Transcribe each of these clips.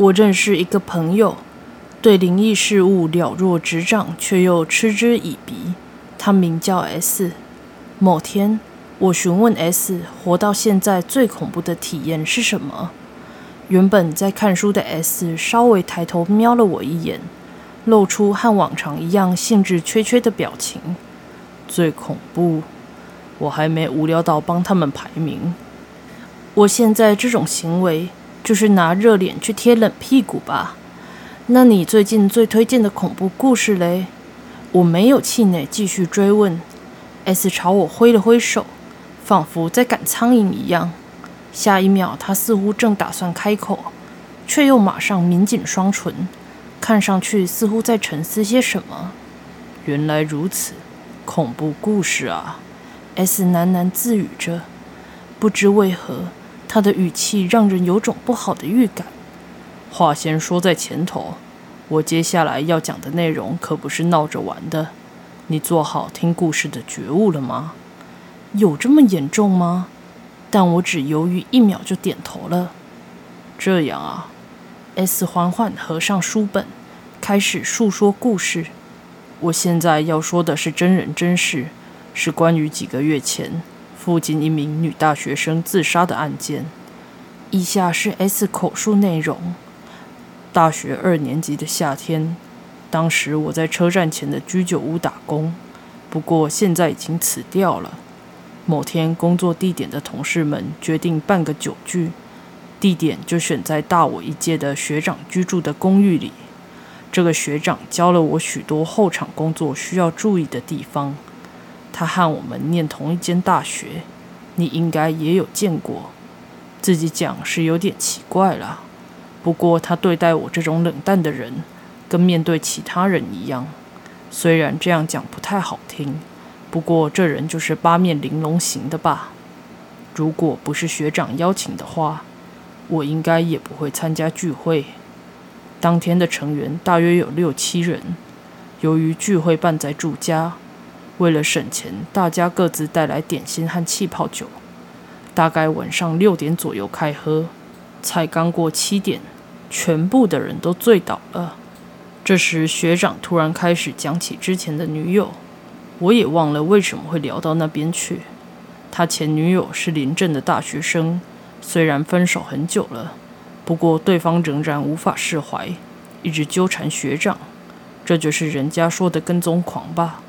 我认识一个朋友，对灵异事物了若指掌，却又嗤之以鼻。他名叫 S。某天，我询问 S 活到现在最恐怖的体验是什么。原本在看书的 S 稍微抬头瞄了我一眼，露出和往常一样兴致缺缺的表情。最恐怖，我还没无聊到帮他们排名。我现在这种行为，就是拿热脸去贴冷屁股吧？那你最近最推荐的恐怖故事嘞？我没有气馁，继续追问。S 朝我挥了挥手，仿佛在赶苍蝇一样。下一秒，他似乎正打算开口，却又马上抿紧双唇，看上去似乎在沉思些什么。原来如此，恐怖故事啊！S 喃喃自语着，不知为何，他的语气让人有种不好的预感。话先说在前头。我接下来要讲的内容可不是闹着玩的，你做好听故事的觉悟了吗？有这么严重吗？但我只犹豫一秒就点头了。这样啊，S 缓缓合上书本，开始述说故事。我现在要说的是真人真事，是关于几个月前附近一名女大学生自杀的案件。以下是 S 口述内容。大学二年级的夏天，当时我在车站前的居酒屋打工，不过现在已经辞掉了。某天，工作地点的同事们决定办个酒聚，地点就选在大我一届的学长居住的公寓里。这个学长教了我许多后场工作需要注意的地方。他和我们念同一间大学，你应该也有见过。自己讲是有点奇怪了。不过，他对待我这种冷淡的人，跟面对其他人一样。虽然这样讲不太好听，不过这人就是八面玲珑型的吧。如果不是学长邀请的话，我应该也不会参加聚会。当天的成员大约有六七人。由于聚会办在住家，为了省钱，大家各自带来点心和气泡酒。大概晚上六点左右开喝。才刚过七点，全部的人都醉倒了。这时，学长突然开始讲起之前的女友，我也忘了为什么会聊到那边去。他前女友是临镇的大学生，虽然分手很久了，不过对方仍然无法释怀，一直纠缠学长。这就是人家说的跟踪狂吧？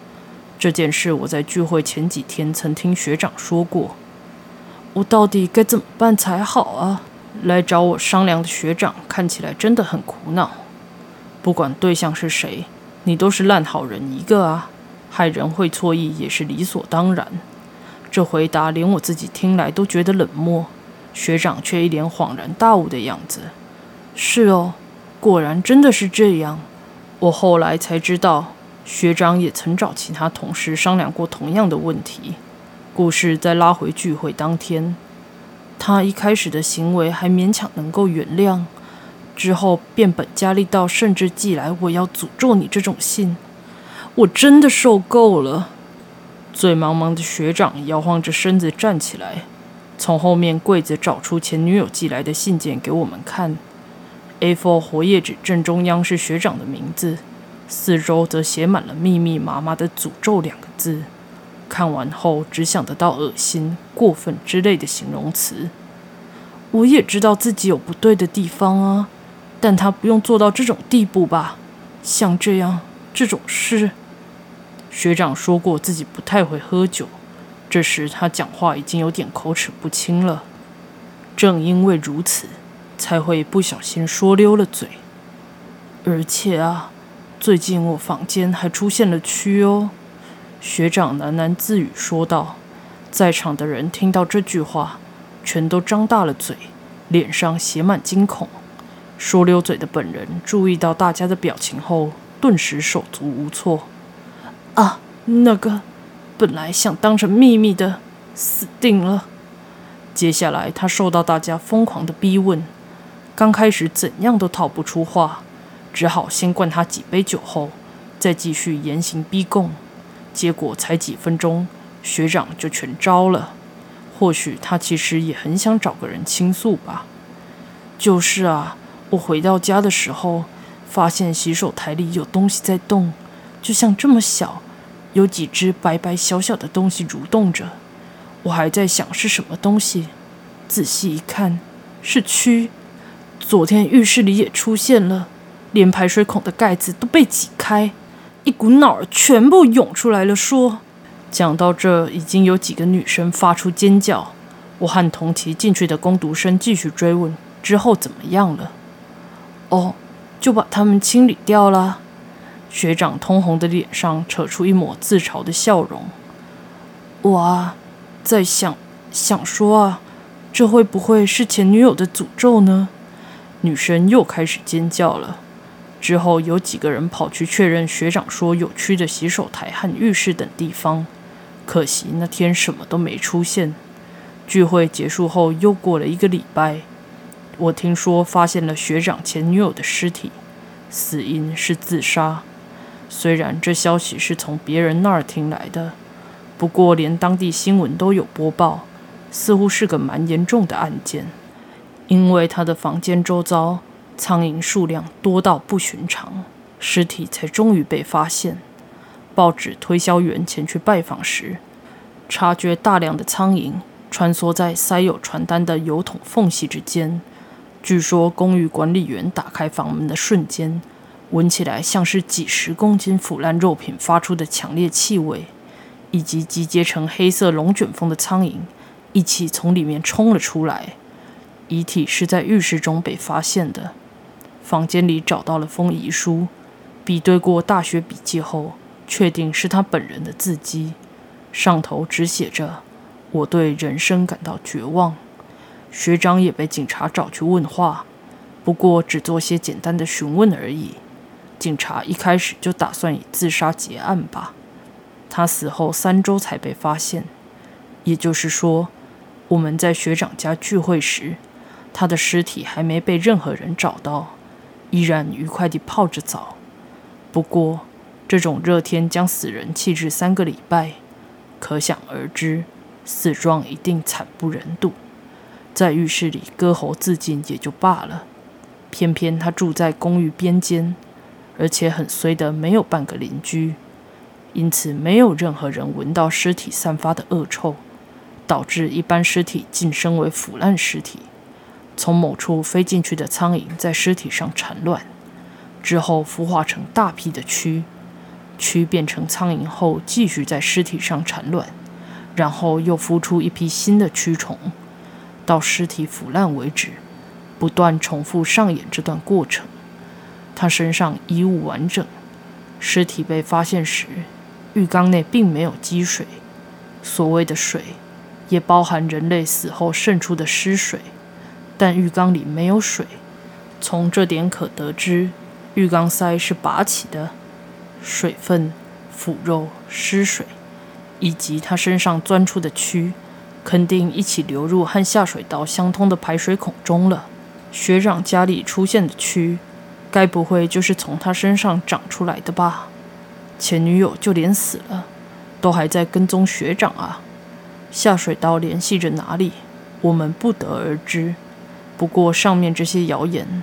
这件事我在聚会前几天曾听学长说过。我到底该怎么办才好啊？来找我商量的学长看起来真的很苦恼。不管对象是谁，你都是烂好人一个啊！害人会错意也是理所当然。这回答连我自己听来都觉得冷漠，学长却一脸恍然大悟的样子。是哦，果然真的是这样。我后来才知道，学长也曾找其他同事商量过同样的问题。故事再拉回聚会当天。他一开始的行为还勉强能够原谅，之后变本加厉到甚至寄来“我要诅咒你”这种信，我真的受够了。醉茫茫的学长摇晃着身子站起来，从后面柜子找出前女友寄来的信件给我们看。A4 活页纸正中央是学长的名字，四周则写满了密密麻麻的“诅咒”两个字。看完后，只想得到恶心、过分之类的形容词。我也知道自己有不对的地方啊，但他不用做到这种地步吧？像这样这种事，学长说过自己不太会喝酒，这时他讲话已经有点口齿不清了。正因为如此，才会不小心说溜了嘴。而且啊，最近我房间还出现了蛆哦。学长喃喃自语说道：“在场的人听到这句话，全都张大了嘴，脸上写满惊恐。说溜嘴的本人注意到大家的表情后，顿时手足无措。啊，那个，本来想当成秘密的，死定了。接下来他受到大家疯狂的逼问，刚开始怎样都讨不出话，只好先灌他几杯酒后，再继续严刑逼供。”结果才几分钟，学长就全招了。或许他其实也很想找个人倾诉吧。就是啊，我回到家的时候，发现洗手台里有东西在动，就像这么小，有几只白白小小的东西蠕动着。我还在想是什么东西，仔细一看，是蛆。昨天浴室里也出现了，连排水孔的盖子都被挤开，一股脑儿全部涌出来了。说，讲到这，已经有几个女生发出尖叫。我和同期进去的工读生继续追问之后怎么样了。哦，就把他们清理掉了。学长通红的脸上扯出一抹自嘲的笑容。我啊，在想想说啊，这会不会是前女友的诅咒呢？女生又开始尖叫了。之后有几个人跑去确认学长说有蛆的洗手台和浴室等地方，可惜那天什么都没出现。聚会结束后又过了一个礼拜，我听说发现了学长前女友的尸体，死因是自杀。虽然这消息是从别人那儿听来的，不过连当地新闻都有播报，似乎是个蛮严重的案件。因为他的房间周遭苍蝇数量多到不寻常，尸体才终于被发现。报纸推销员前去拜访时，察觉大量的苍蝇穿梭在塞有传单的油桶缝隙之间。据说，公寓管理员打开房门的瞬间，闻起来像是几十公斤腐烂肉品发出的强烈气味，以及集结成黑色龙卷风的苍蝇一起从里面冲了出来。遗体是在浴室中被发现的，房间里找到了封遗书，比对过大学笔记后，确定是他本人的字迹，上头只写着“我对人生感到绝望”。学长也被警察找去问话，不过只做些简单的询问而已。警察一开始就打算以自杀结案吧。他死后三周才被发现，也就是说，我们在学长家聚会时。他的尸体还没被任何人找到，依然愉快地泡着澡。不过，这种热天将死人弃置三个礼拜，可想而知，死状一定惨不忍睹。在浴室里割喉自尽也就罢了，偏偏他住在公寓边间，而且很衰的没有半个邻居，因此没有任何人闻到尸体散发的恶臭，导致一般尸体晋升为腐烂尸体。从某处飞进去的苍蝇在尸体上产卵，之后孵化成大批的蛆，蛆变成苍蝇后继续在尸体上产卵，然后又孵出一批新的蛆虫，到尸体腐烂为止，不断重复上演这段过程。他身上衣物完整，尸体被发现时，浴缸内并没有积水，所谓的水，也包含人类死后渗出的尸水。但浴缸里没有水，从这点可得知，浴缸塞是拔起的，水分、腐肉、湿水，以及他身上钻出的蛆，肯定一起流入和下水道相通的排水孔中了。学长家里出现的蛆，该不会就是从他身上长出来的吧？前女友就连死了，都还在跟踪学长啊！下水道联系着哪里？我们不得而知。不过，上面这些谣言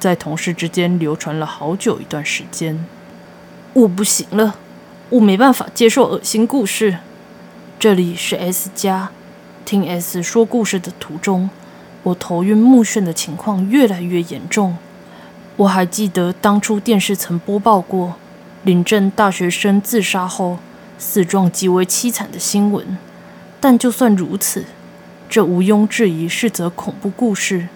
在同事之间流传了好久一段时间。我不行了，我没办法接受恶心故事。这里是 S 家，听 S 说故事的途中，我头晕目眩的情况越来越严重。我还记得当初电视曾播报过领镇大学生自杀后死状极为凄惨的新闻，但就算如此。这毋庸置疑是则恐怖故事，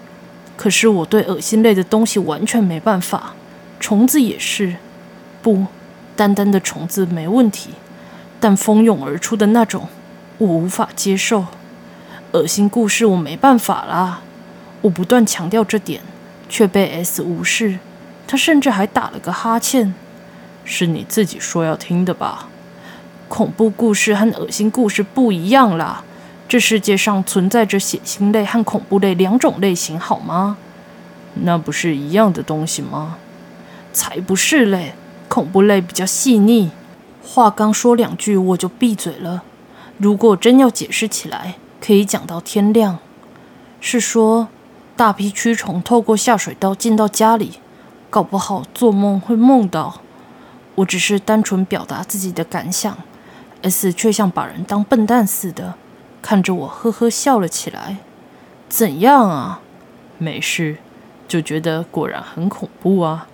可是我对恶心类的东西完全没办法，虫子也是。不，单单的虫子没问题，但蜂拥而出的那种，我无法接受。恶心故事我没办法啦，我不断强调这点，却被 S 无视。他甚至还打了个哈欠。是你自己说要听的吧？恐怖故事和恶心故事不一样啦。这世界上存在着血腥类和恐怖类两种类型，好吗？那不是一样的东西吗？才不是嘞！恐怖类比较细腻。话刚说两句，我就闭嘴了。如果真要解释起来，可以讲到天亮。是说，大批蛆虫透过下水道进到家里，搞不好做梦会梦到。我只是单纯表达自己的感想，S 却像把人当笨蛋似的，看着我呵呵笑了起来。怎样啊？没事，就觉得果然很恐怖啊。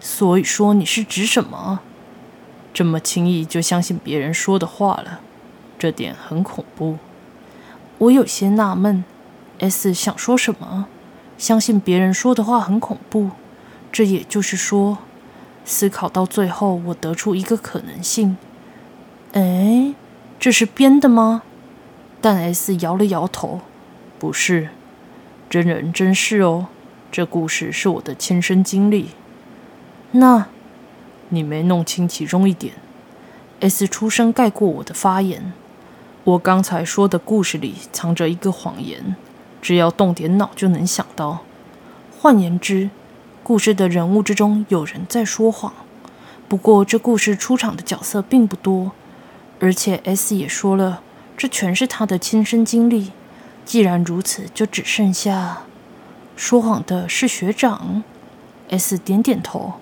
所以说你是指什么？这么轻易就相信别人说的话了，这点很恐怖。我有些纳闷，S 想说什么？相信别人说的话很恐怖，这也就是说。思考到最后，我得出一个可能性。哎，这是编的吗？但 S 摇了摇头，不是，真人真事哦。这故事是我的亲身经历。那，你没弄清其中一点？S 出声盖过我的发言。我刚才说的故事里藏着一个谎言，只要动点脑就能想到。换言之。故事的人物之中有人在说谎，不过这故事出场的角色并不多，而且 S 也说了，这全是他的亲身经历。既然如此，就只剩下说谎的是学长。S 点点头。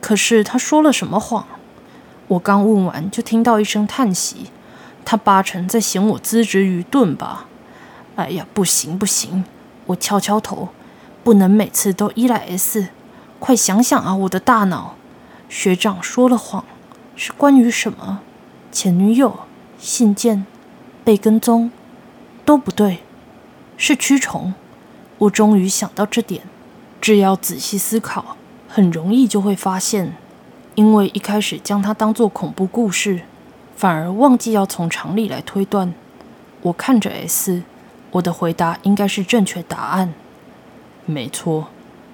可是他说了什么谎？我刚问完，就听到一声叹息。他八成在嫌我资质愚钝吧？哎呀，不行不行！我敲敲头。不能每次都依赖 S，快想想啊，我的大脑！学长说了谎，是关于什么？前女友、信件、被跟踪，都不对，是蛆虫。我终于想到这点，只要仔细思考，很容易就会发现。因为一开始将它当作恐怖故事，反而忘记要从常理来推断。我看着 S，我的回答应该是正确答案。没错，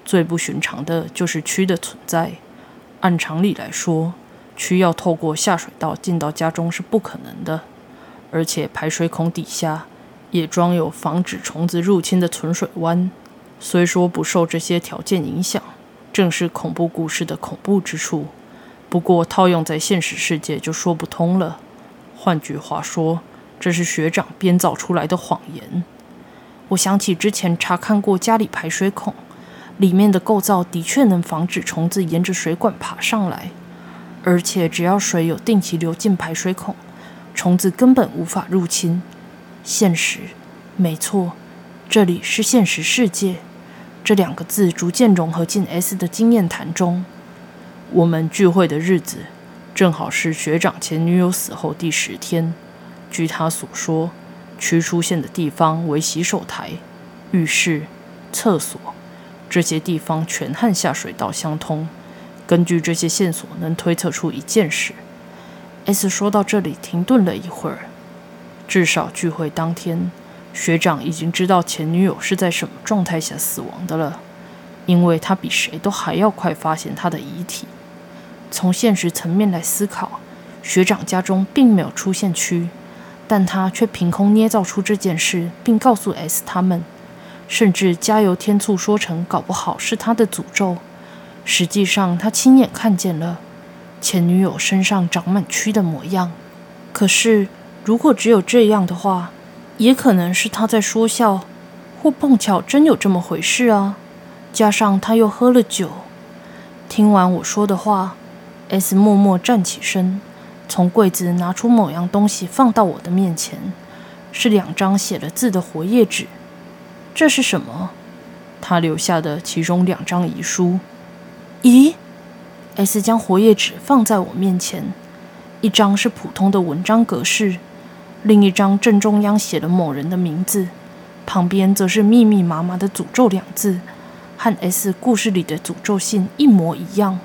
最不寻常的就是蛆的存在。按常理来说，蛆要透过下水道进到家中是不可能的，而且排水孔底下也装有防止虫子入侵的存水弯。虽说不受这些条件影响，正是恐怖故事的恐怖之处。不过套用在现实世界就说不通了。换句话说，这是学长编造出来的谎言。我想起之前查看过家里排水孔，里面的构造的确能防止虫子沿着水管爬上来，而且只要水有定期流进排水孔，虫子根本无法入侵。现实，没错，这里是现实世界。这两个字逐渐融合进 S 的经验谈中。我们聚会的日子，正好是学长前女友死后第十天。据他所说。蛆出现的地方为洗手台、浴室、厕所，这些地方全和下水道相通。根据这些线索，能推测出一件事。S 说到这里停顿了一会儿。至少聚会当天，学长已经知道前女友是在什么状态下死亡的了，因为他比谁都还要快发现她的遗体。从现实层面来思考，学长家中并没有出现蛆。但他却凭空捏造出这件事，并告诉 S 他们，甚至加油添醋说成搞不好是他的诅咒。实际上，他亲眼看见了前女友身上长满蛆的模样。可是，如果只有这样的话，也可能是他在说笑，或碰巧真有这么回事啊。加上他又喝了酒。听完我说的话，S 默默站起身。从柜子拿出某样东西，放到我的面前，是两张写了字的活页纸。这是什么？他留下的其中两张遗书。咦？S 将活页纸放在我面前，一张是普通的文章格式，另一张正中央写了某人的名字，旁边则是密密麻麻的“诅咒”两字，和 S 故事里的诅咒信一模一样。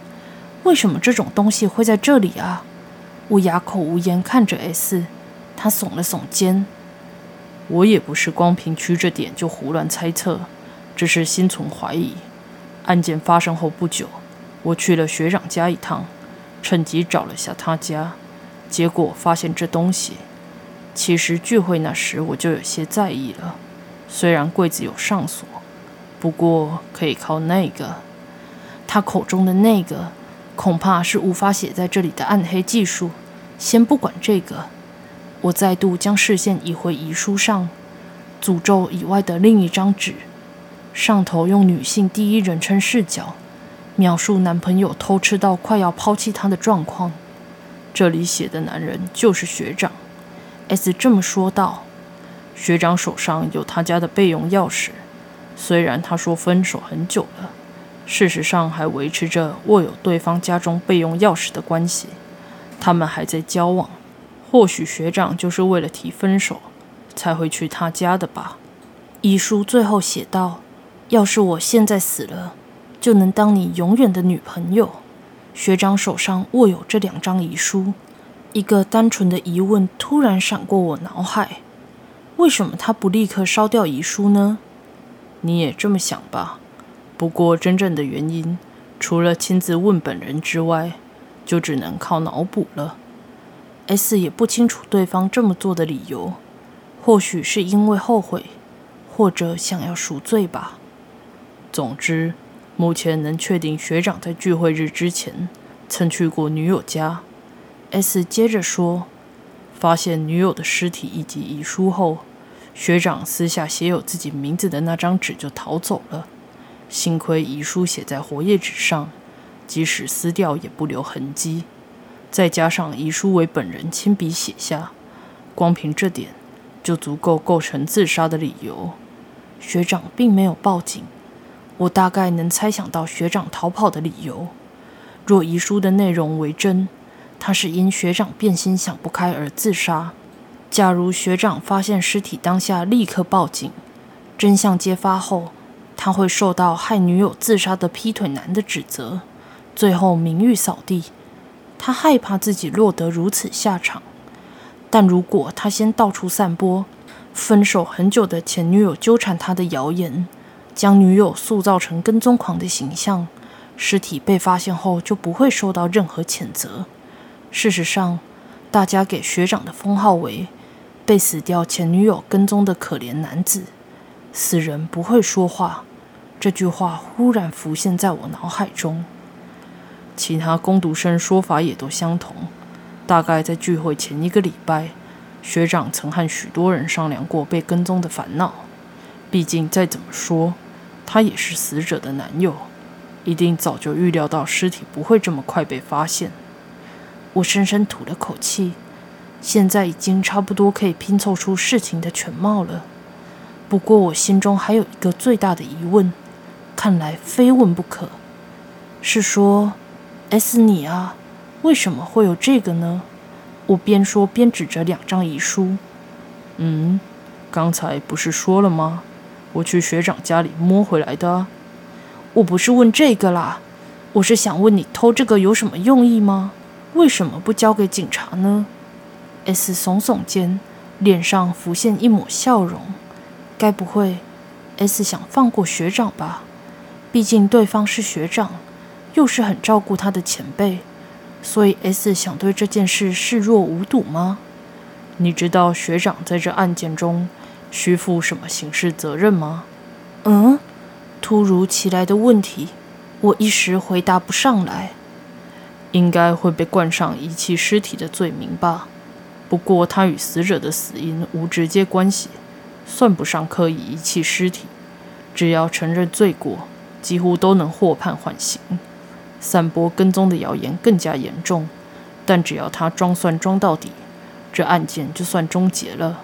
为什么这种东西会在这里啊？我哑口无言，看着 S，他耸了耸肩。我也不是光凭曲折点就胡乱猜测，只是心存怀疑。案件发生后不久，我去了学长家一趟，趁机找了下他家，结果发现这东西。其实聚会那时我就有些在意了，虽然柜子有上锁，不过可以靠那个。他口中的那个。恐怕是无法写在这里的暗黑技术。先不管这个，我再度将视线移回遗书上，诅咒以外的另一张纸。上头用女性第一人称视角描述男朋友偷吃到快要抛弃她的状况。这里写的男人就是学长。S 这么说道：“学长手上有他家的备用钥匙，虽然他说分手很久了，事实上还维持着握有对方家中备用钥匙的关系。他们还在交往。或许学长就是为了提分手，才会去他家的吧。”遗书最后写道：“要是我现在死了，就能当你永远的女朋友。”学长手上握有这两张遗书，一个单纯的疑问突然闪过我脑海：为什么他不立刻烧掉遗书呢？你也这么想吧。不过真正的原因，除了亲自问本人之外，就只能靠脑补了。S 也不清楚对方这么做的理由，或许是因为后悔。或者想要赎罪吧。总之，目前能确定学长在聚会日之前曾去过女友家。S 接着说，发现女友的尸体以及遗书后，学长私下写有自己名字的那张纸就逃走了。幸亏遗书写在活页纸上，即使撕掉也不留痕迹。再加上遗书为本人亲笔写下，光凭这点就足够构成自杀的理由。学长并没有报警，我大概能猜想到学长逃跑的理由。若遗书的内容为真，他是因学长变心想不开而自杀。假如学长发现尸体当下立刻报警，真相揭发后，他会受到害女友自杀的劈腿男的指责，最后名誉扫地。他害怕自己落得如此下场。但如果他先到处散播，分手很久的前女友纠缠他的谣言，将女友塑造成跟踪狂的形象。尸体被发现后就不会受到任何谴责。事实上，大家给学长的封号为“被死掉前女友跟踪的可怜男子”。死人不会说话，这句话忽然浮现在我脑海中。其他攻读生说法也都相同，大概在聚会前一个礼拜。学长曾和许多人商量过被跟踪的烦恼。毕竟再怎么说，他也是死者的男友，一定早就预料到尸体不会这么快被发现。我深深吐了口气，现在已经差不多可以拼凑出事情的全貌了。不过我心中还有一个最大的疑问，看来非问不可，是说，S 你啊，为什么会有这个呢？我边说边指着两张遗书，嗯，刚才不是说了吗？我去学长家里摸回来的。我不是问这个啦，我是想问你偷这个有什么用意吗？为什么不交给警察呢？S 耸耸肩，脸上浮现一抹笑容。该不会 S 想放过学长吧？毕竟对方是学长，又是很照顾他的前辈。所以 S 想对这件事视若无睹吗？你知道学长在这案件中需负什么刑事责任吗？嗯，突如其来的问题，我一时回答不上来。应该会被冠上遗弃尸体的罪名吧？不过他与死者的死因无直接关系，算不上刻意遗弃尸体。只要承认罪过，几乎都能获判缓刑。散播跟踪的谣言更加严重，但只要他装蒜装到底，这案件就算终结了。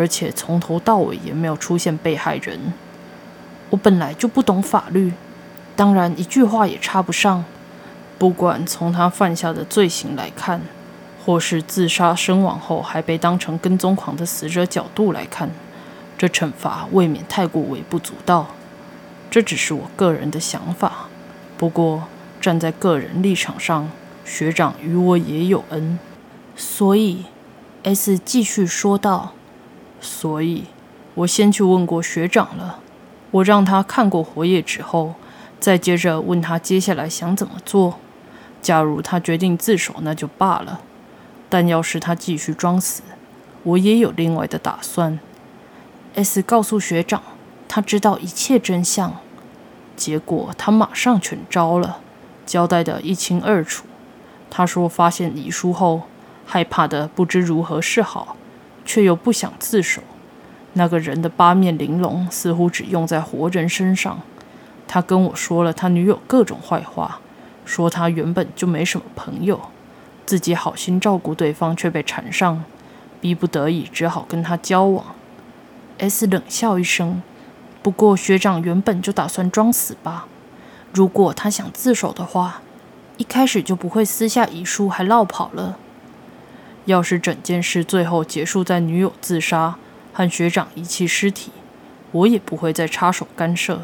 而且从头到尾也没有出现被害人。我本来就不懂法律，当然一句话也插不上。不管从他犯下的罪行来看，或是自杀身亡后还被当成跟踪狂的死者角度来看，这惩罚未免太过微不足道。这只是我个人的想法，不过。站在个人立场上，学长与我也有恩，所以 S 继续说道：“所以，我先去问过学长了。我让他看过活页纸后，再接着问他接下来想怎么做。假如他决定自首，那就罢了；但要是他继续装死，我也有另外的打算。”S 告诉学长，他知道一切真相，结果他马上全招了。交代得一清二楚。他说，发现遗书后，害怕的不知如何是好，却又不想自首，那个人的八面玲珑似乎只用在活人身上。他跟我说了他女友各种坏话，说他原本就没什么朋友，自己好心照顾对方却被缠上，逼不得已只好跟他交往。S 冷笑一声，不过学长原本就打算装死吧？如果他想自首的话，一开始就不会撕下遗书还落跑了。要是整件事最后结束在女友自杀和学长遗弃尸体，我也不会再插手干涉。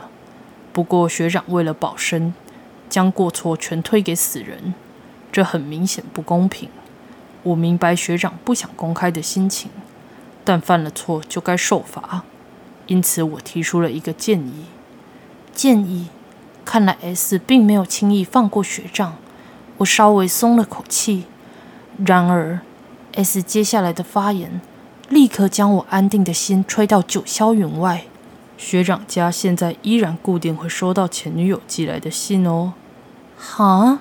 不过学长为了保身，将过错全推给死人，这很明显不公平。我明白学长不想公开的心情，但犯了错就该受罚，因此我提出了一个建议。建议，看来 S 并没有轻易放过学长，我稍微松了口气。然而，S 接下来的发言立刻将我安定的心吹到九霄云外。学长家现在依然固定会收到前女友寄来的信哦。哈，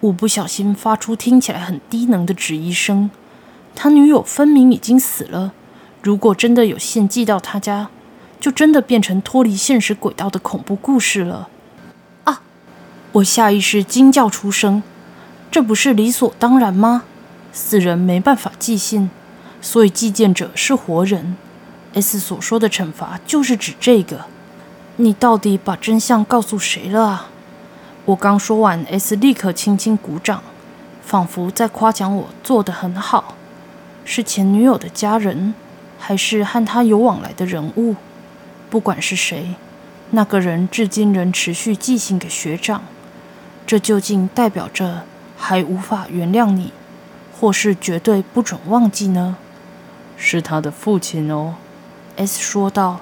我不小心发出听起来很低能的质疑声。他女友分明已经死了，如果真的有信寄到他家，就真的变成脱离现实轨道的恐怖故事了。啊！我下意识惊叫出声。这不是理所当然吗？死人没办法寄信，所以寄件者是活人。S 所说的惩罚就是指这个。你到底把真相告诉谁了啊？我刚说完，S 立刻轻轻鼓掌，仿佛在夸奖我做得很好。是前女友的家人，还是和他有往来的人物？不管是谁，那个人至今仍持续寄信给学长。这究竟代表着还无法原谅你，或是绝对不准忘记呢？是他的父亲哦。S 说道：“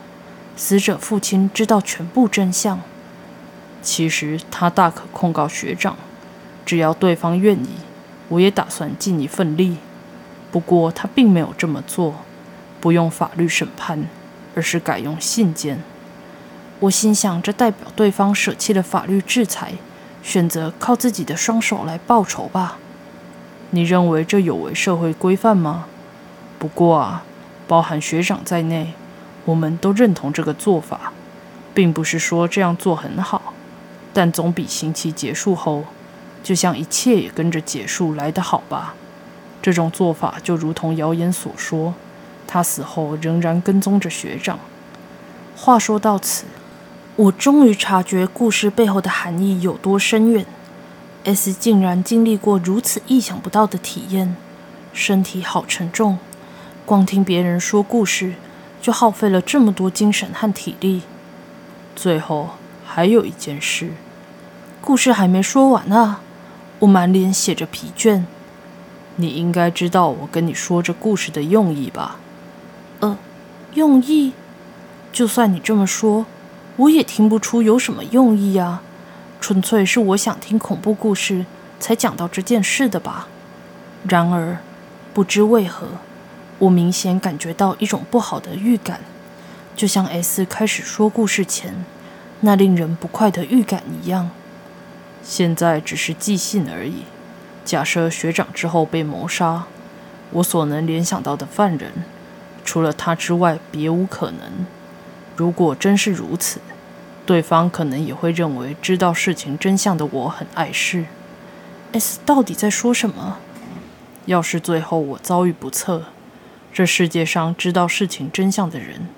死者父亲知道全部真相。其实他大可控告学长，只要对方愿意，我也打算尽一份力。不过他并没有这么做，不用法律审判，而是改用信件。我心想，这代表对方舍弃了法律制裁，选择靠自己的双手来报仇吧？你认为这有违社会规范吗？不过啊，包含学长在内。”我们都认同这个做法，并不是说这样做很好，但总比刑期结束后，就像一切也跟着结束来得好吧？这种做法就如同谣言所说，他死后仍然跟踪着学长。话说到此，我终于察觉故事背后的含义有多深远。S 竟然经历过如此意想不到的体验，身体好沉重，光听别人说故事。就耗费了这么多精神和体力。最后还有一件事，故事还没说完啊！我满脸写着疲倦。你应该知道我跟你说这故事的用意吧？呃，用意？就算你这么说，我也听不出有什么用意啊！纯粹是我想听恐怖故事才讲到这件事的吧？然而，不知为何。我明显感觉到一种不好的预感，就像 S 开始说故事前那令人不快的预感一样。现在只是寄信而已。假设学长之后被谋杀，我所能联想到的犯人，除了他之外别无可能。如果真是如此，对方可能也会认为知道事情真相的我很碍事。S 到底在说什么？要是最后我遭遇不测，这世界上知道事情真相的人，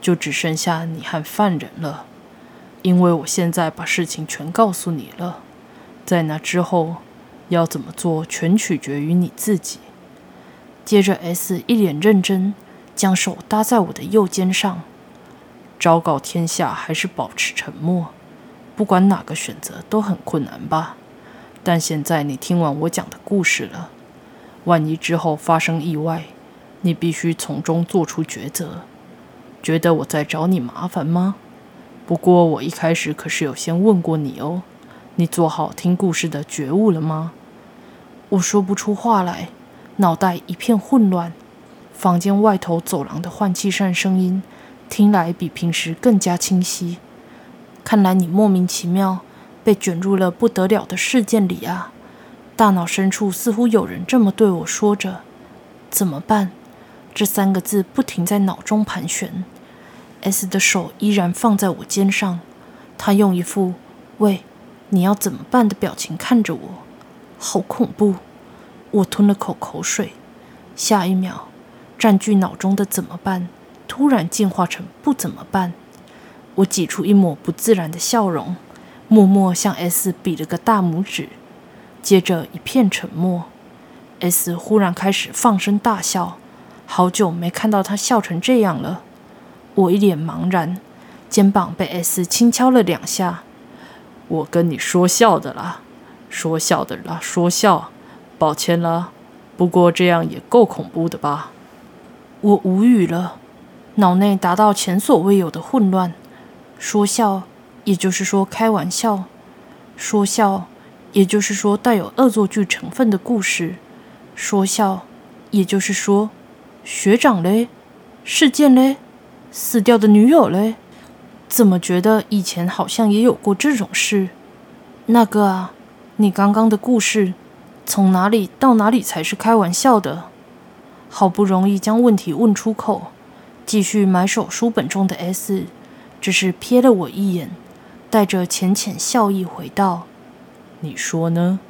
就只剩下你和犯人了。因为我现在把事情全告诉你了，在那之后要怎么做，全取决于你自己。接着，S 一脸认真，将手搭在我的右肩上。昭告天下，还是保持沉默？不管哪个选择都很困难吧。但现在你听完我讲的故事了，万一之后发生意外。你必须从中做出抉择。觉得我在找你麻烦吗？不过我一开始可是有先问过你哦。你做好听故事的觉悟了吗？我说不出话来，脑袋一片混乱。房间外头走廊的换气扇声音听来比平时更加清晰。看来你莫名其妙被卷入了不得了的事件里啊！大脑深处似乎有人这么对我说着。怎么办？这三个字不停在脑中盘旋。S 的手依然放在我肩上，他用一副“喂，你要怎么办”的表情看着我，好恐怖！我吞了口口水，下一秒，占据脑中的“怎么办”突然进化成“不怎么办”。我挤出一抹不自然的笑容，默默向 S 比了个大拇指，接着一片沉默。S 忽然开始放声大笑，好久没看到他笑成这样了。我一脸茫然，肩膀被 S 轻敲了两下。我跟你说笑的啦，说笑的啦，说笑。抱歉了，不过这样也够恐怖的吧？我无语了，脑内达到前所未有的混乱。说笑，也就是说开玩笑；说笑，也就是说带有恶作剧成分的故事；说笑，也就是说学长嘞，事件嘞。死掉的女友嘞？怎么觉得以前好像也有过这种事？那个啊，你刚刚的故事，从哪里到哪里才是开玩笑的？好不容易将问题问出口，继续埋首书本中的 S，只是瞥了我一眼，带着浅浅笑意回道：“你说呢？”